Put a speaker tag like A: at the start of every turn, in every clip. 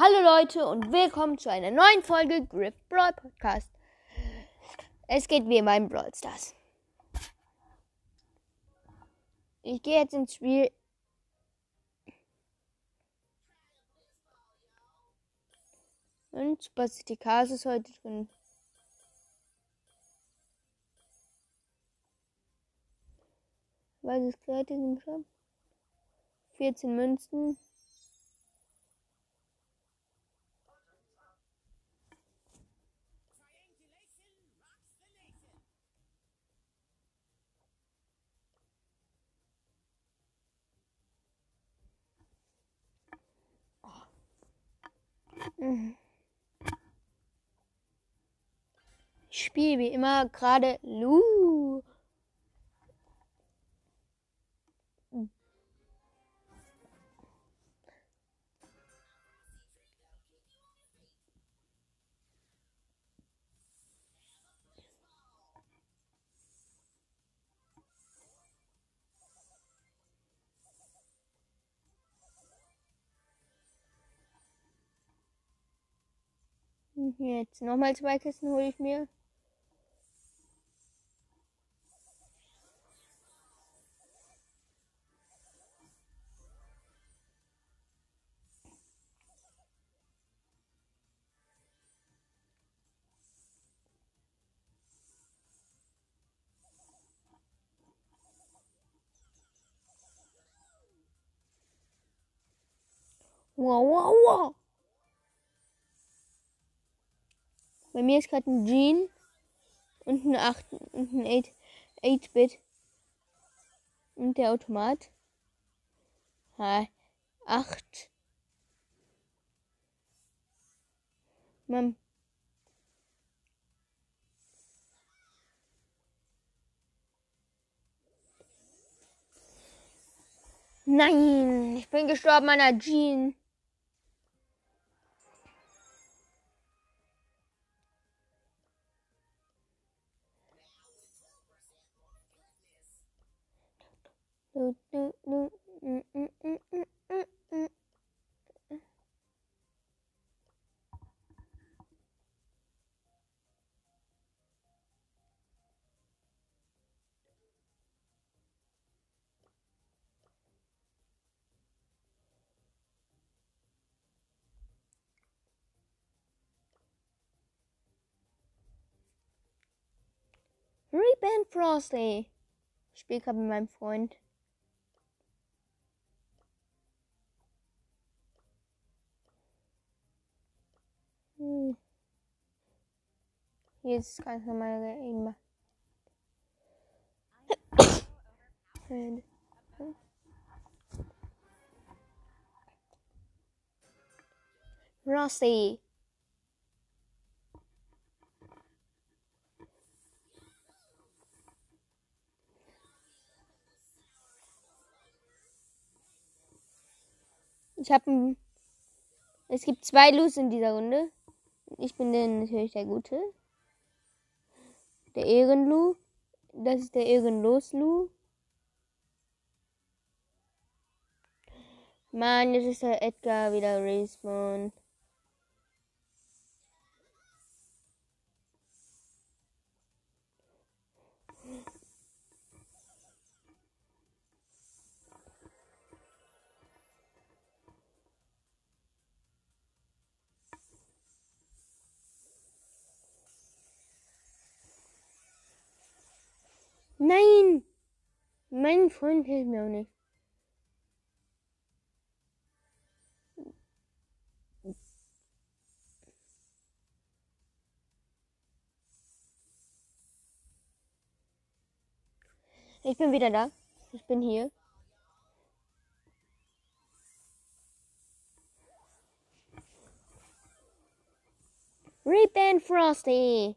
A: Hallo Leute und willkommen zu einer neuen Folge Grip Brawl Podcast. Es geht wie immer in Brawl Stars. Ich gehe jetzt ins Spiel. Und Super City Cars ist heute drin. Kleid ist im Shop. 14 Münzen. Ich spiele wie immer gerade Lu. Jetzt nochmal zwei Kisten hole ich mir. Wow, wow, wow. Bei mir ist gerade ein Jean und ein 8 und ein 8, 8-Bit. Und der Automat. Ha, 8. Mann. Nein, ich bin gestorben an der Jean. Reben Frosty. Ich spiele gerade mit meinem Freund. Hm. Hier ist ganz normal eben. Rossi. Ich habe Es gibt zwei Lus in dieser Runde. Ich bin dann natürlich der Gute. Der Ehrenlu. Das ist der Ehrenlos-Lu. Mann, jetzt ist der Edgar wieder respawn. Nein! Mein Freund hilft mir auch nicht. Ich bin wieder da. Ich bin hier. Reap Frosty.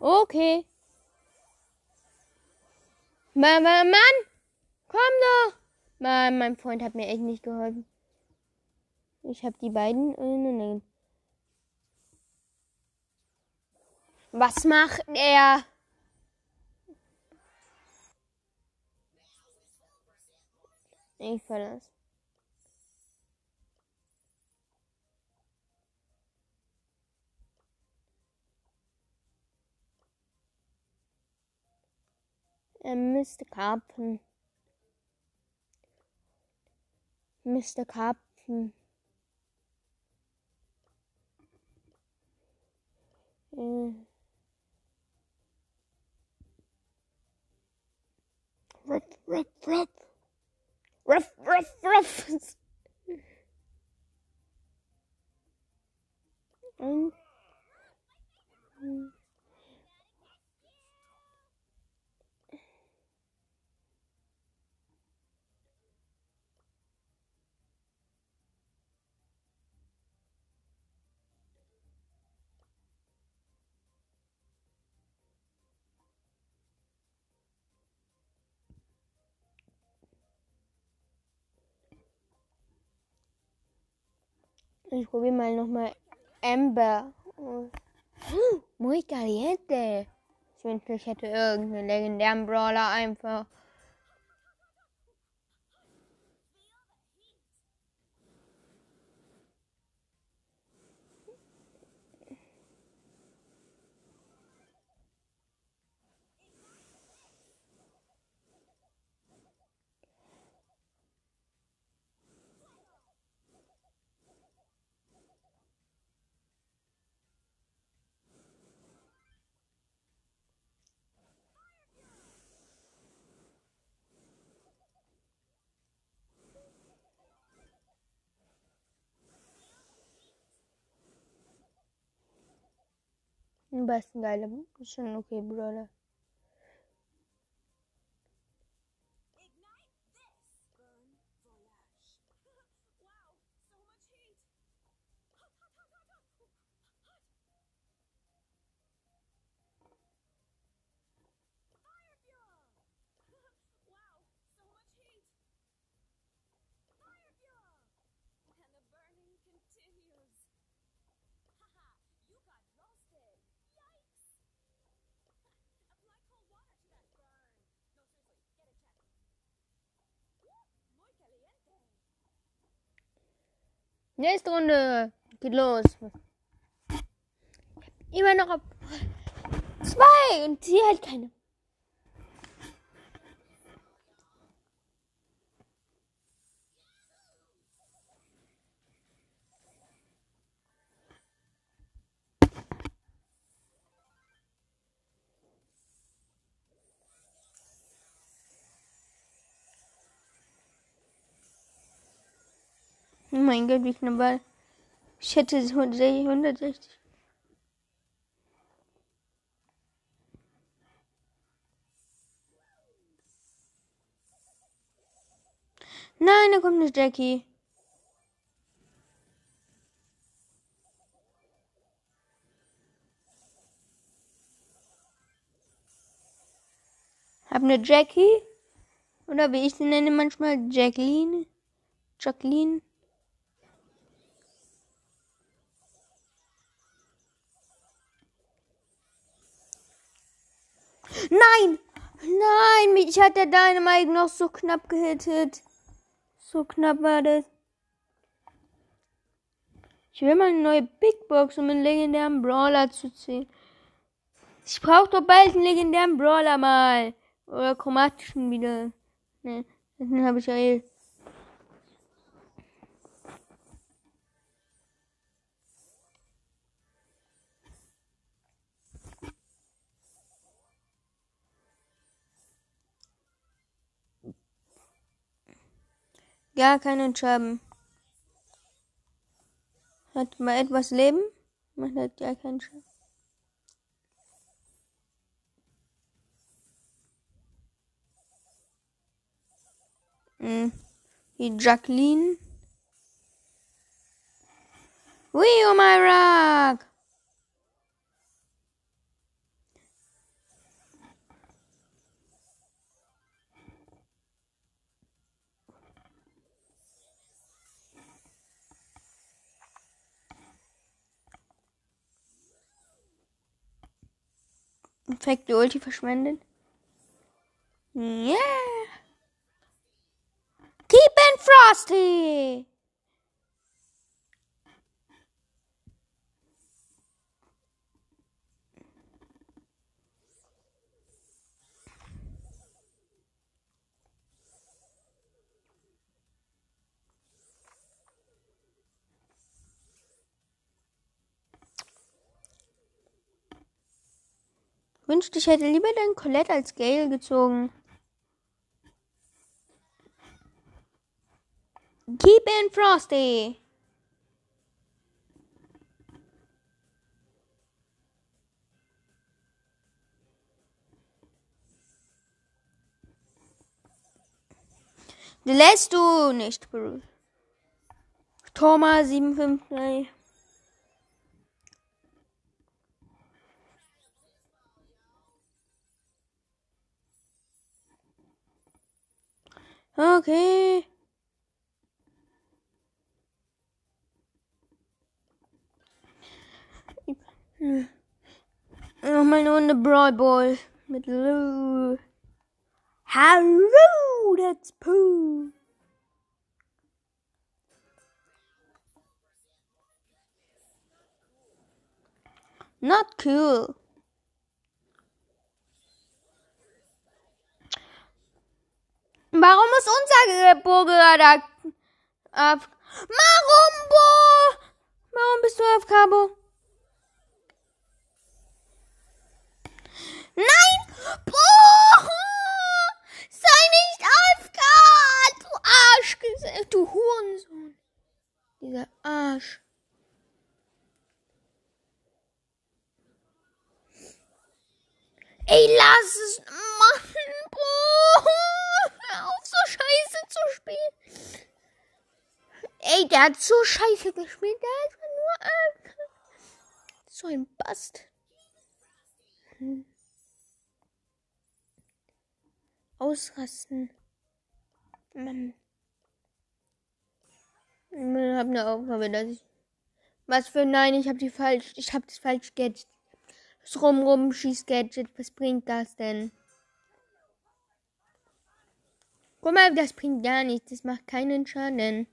A: Okay. Mann, Mann, Mann! Komm doch! Mann, mein Freund hat mir echt nicht geholfen. Ich hab die beiden ineinander. Was macht er? Ich verlasse. and Mr. Captain, Mr. Captain, uh, ruff, ruff, ruff. Ruff, ruff, ruff. and, Ich probiere mal nochmal Amber. Oh. Muy caliente. Ich wünschte, ich hätte irgendeinen legendären Brawler einfach. بس غالبا عشان نكبر Nächste Runde. Geht los. Immer noch auf zwei und sie halt keine. Mein Gott, wie knapp war. Ich hätte 160. Nein, da kommt eine Jackie. Hab eine Jackie. Oder wie ich sie nenne manchmal Jacqueline. Jacqueline. Nein! Nein! Mich hat der Dynamite noch so knapp gehittet. So knapp war das. Ich will mal eine neue Big Box, um einen legendären Brawler zu ziehen. Ich brauche doch bald einen legendären Brawler mal. Oder chromatischen wieder. Ne, den habe ich ja eh. Gar keinen Schaden. Hat mal etwas Leben. Man hat gar keinen Schaden. Hm. Die Jacqueline. Ui, oh my rock. Perfekt, die Ulti verschwendet. Yeah. Keep Frosty! Wünschte, ich hätte lieber dein Colette als Gale gezogen. Keep in Frosty. Lässt du nicht, Bruce. Thomas 753. Okay. Nochmal eine Runde Brawl Ball mit Lou. Hallo, that's Pooh. Not cool. Warum ist unser Burger da? Warum, Bo? Warum bist du auf Cabo? Nein! Bo! Sei nicht AFK! Du Arsch! Du Hurensohn! Dieser Arsch. Ey, lass es machen, Bro. Hör auf, so scheiße zu spielen. Ey, der hat so scheiße gespielt. Der ist nur AFK. So ein Bast. Hm. Ausrasten. Mann. Ich habe eine Aufgabe, dass ich. Was für nein, ich habe die falsch. Ich habe das falsch Gadget. Das Rum-Rum Schieß-Gadget. Was bringt das denn? Guck mal, das bringt gar nichts. Das macht keinen Schaden.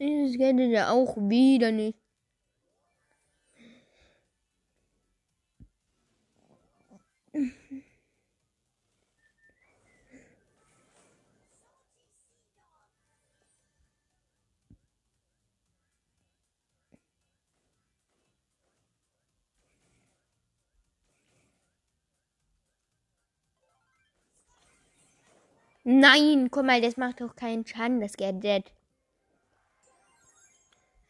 A: Dieses Gadget ja auch wieder nicht. Nein, guck mal, das macht doch keinen Schaden, das Gadget.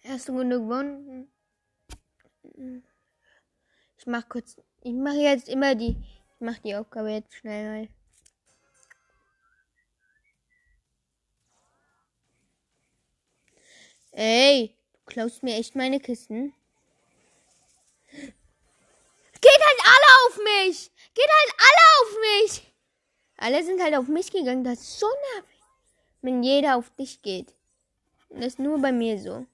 A: Erste Runde gewonnen. Ich mach kurz. Ich mache jetzt immer die. Ich mache die Aufgabe jetzt schnell mal. Ey, du klaust mir echt meine Kisten. Geht halt alle auf mich! Geht halt alle auf mich! Alle sind halt auf mich gegangen. Das ist so nervig. Wenn jeder auf dich geht. Das ist nur bei mir so.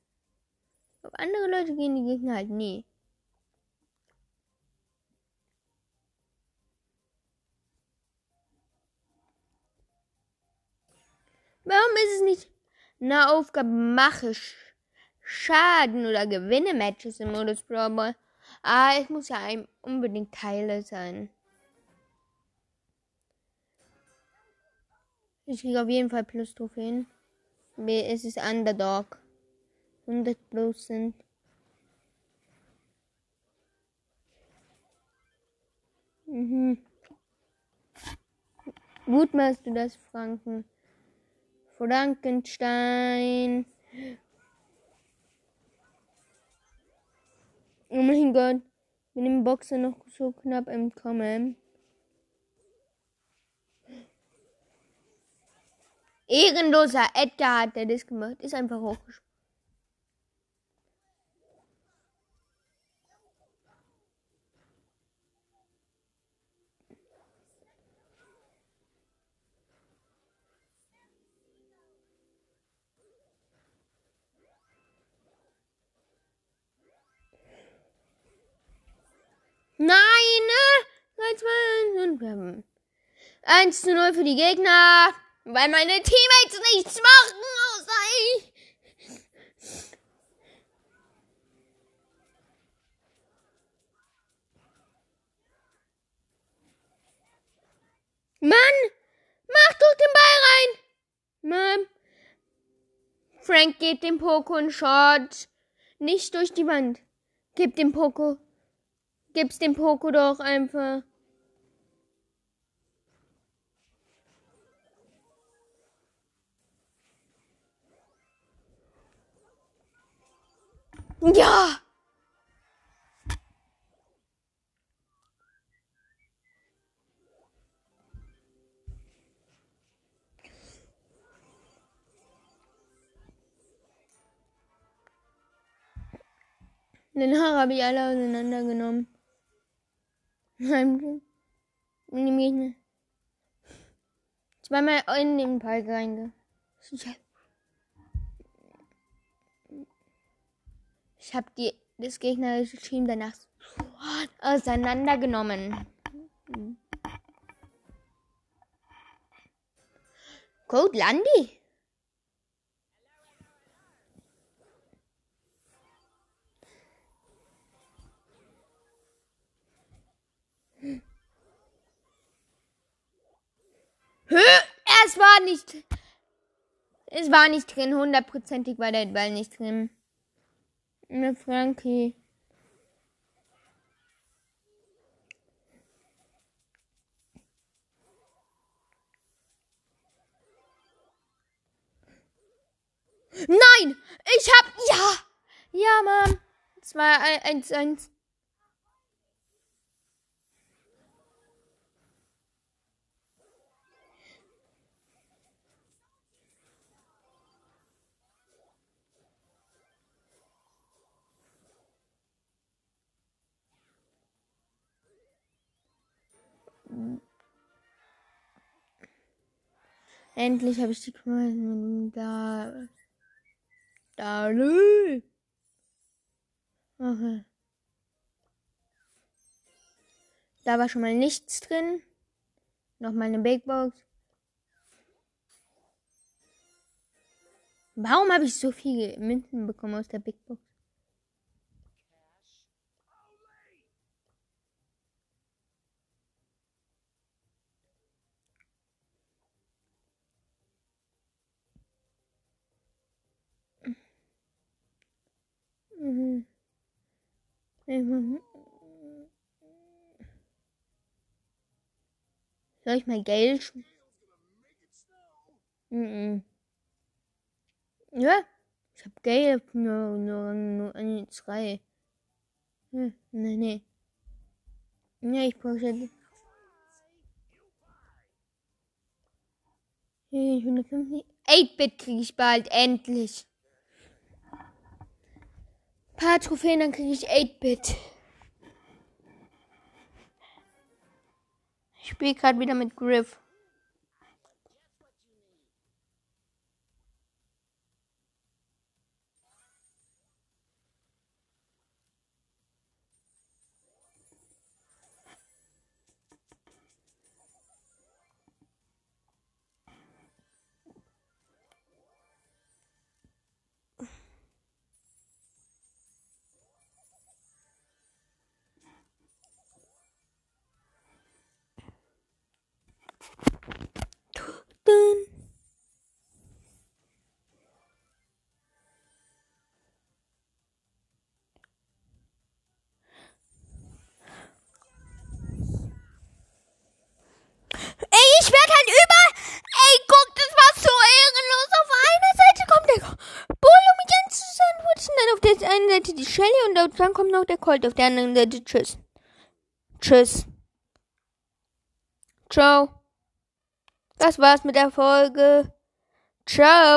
A: Auf andere Leute gehen die Gegner halt nie. Warum ist es nicht eine Aufgabe, mache Schaden oder gewinne Matches im Modus Brawl Ball? Ah, es muss ja unbedingt Teile sein. Ich kriege auf jeden Fall plus Trophäen. Es ist Underdog. 100 Prozent. Mhm. Gut machst du das, Franken. Frankenstein. Oh mein Gott. Mit dem Boxer noch so knapp entkommen. Ehrenloser Edgar hat der das gemacht. Ist einfach hochgesprungen. Nein, ne? 3, 2, 1 und wir haben 1 zu 0 für die Gegner, weil meine Teammates nichts machen, außer ich. Mann, mach doch den Ball rein. Mann. Frank geht dem Poco einen Shot. Nicht durch die Wand. Gib dem Poco. Gib's dem Poco doch einfach. Ja! Den Haar habe ich alle auseinandergenommen. Zweimal in den Park reinge. Ich habe die das gegnerische Team danach auseinandergenommen. Code Landy? Es war nicht. Es war nicht drin. Hundertprozentig war der Ball nicht drin. Mit Frankie. Nein! Ich hab. Ja! Ja, Mom. 2, Endlich habe ich die Krone da. Da. Okay. Da war schon mal nichts drin. Nochmal eine Big Box. Warum habe ich so viele Münzen bekommen aus der Big Box? Mhm. Soll ich mal Geld? Mhm. Ja, ich hab Geld nur, nur, nur eine zwei. Hm, nee, nee. Ja, ich brauche jetzt. 150. 8-Bit kriege ich bald, endlich paar Trophäen, dann kriege ich 8-Bit. Ich spiele gerade wieder mit Griff. Dun. Ey, ich werde halt über. Ey, guck, das war so ehrenlos. Auf einer Seite kommt der Bull, um mich anzusandwichen. Dann auf der einen Seite die Shelly und dann kommt noch der Colt auf der anderen Seite. Tschüss. Tschüss. Ciao. Das war's mit der Folge. Ciao.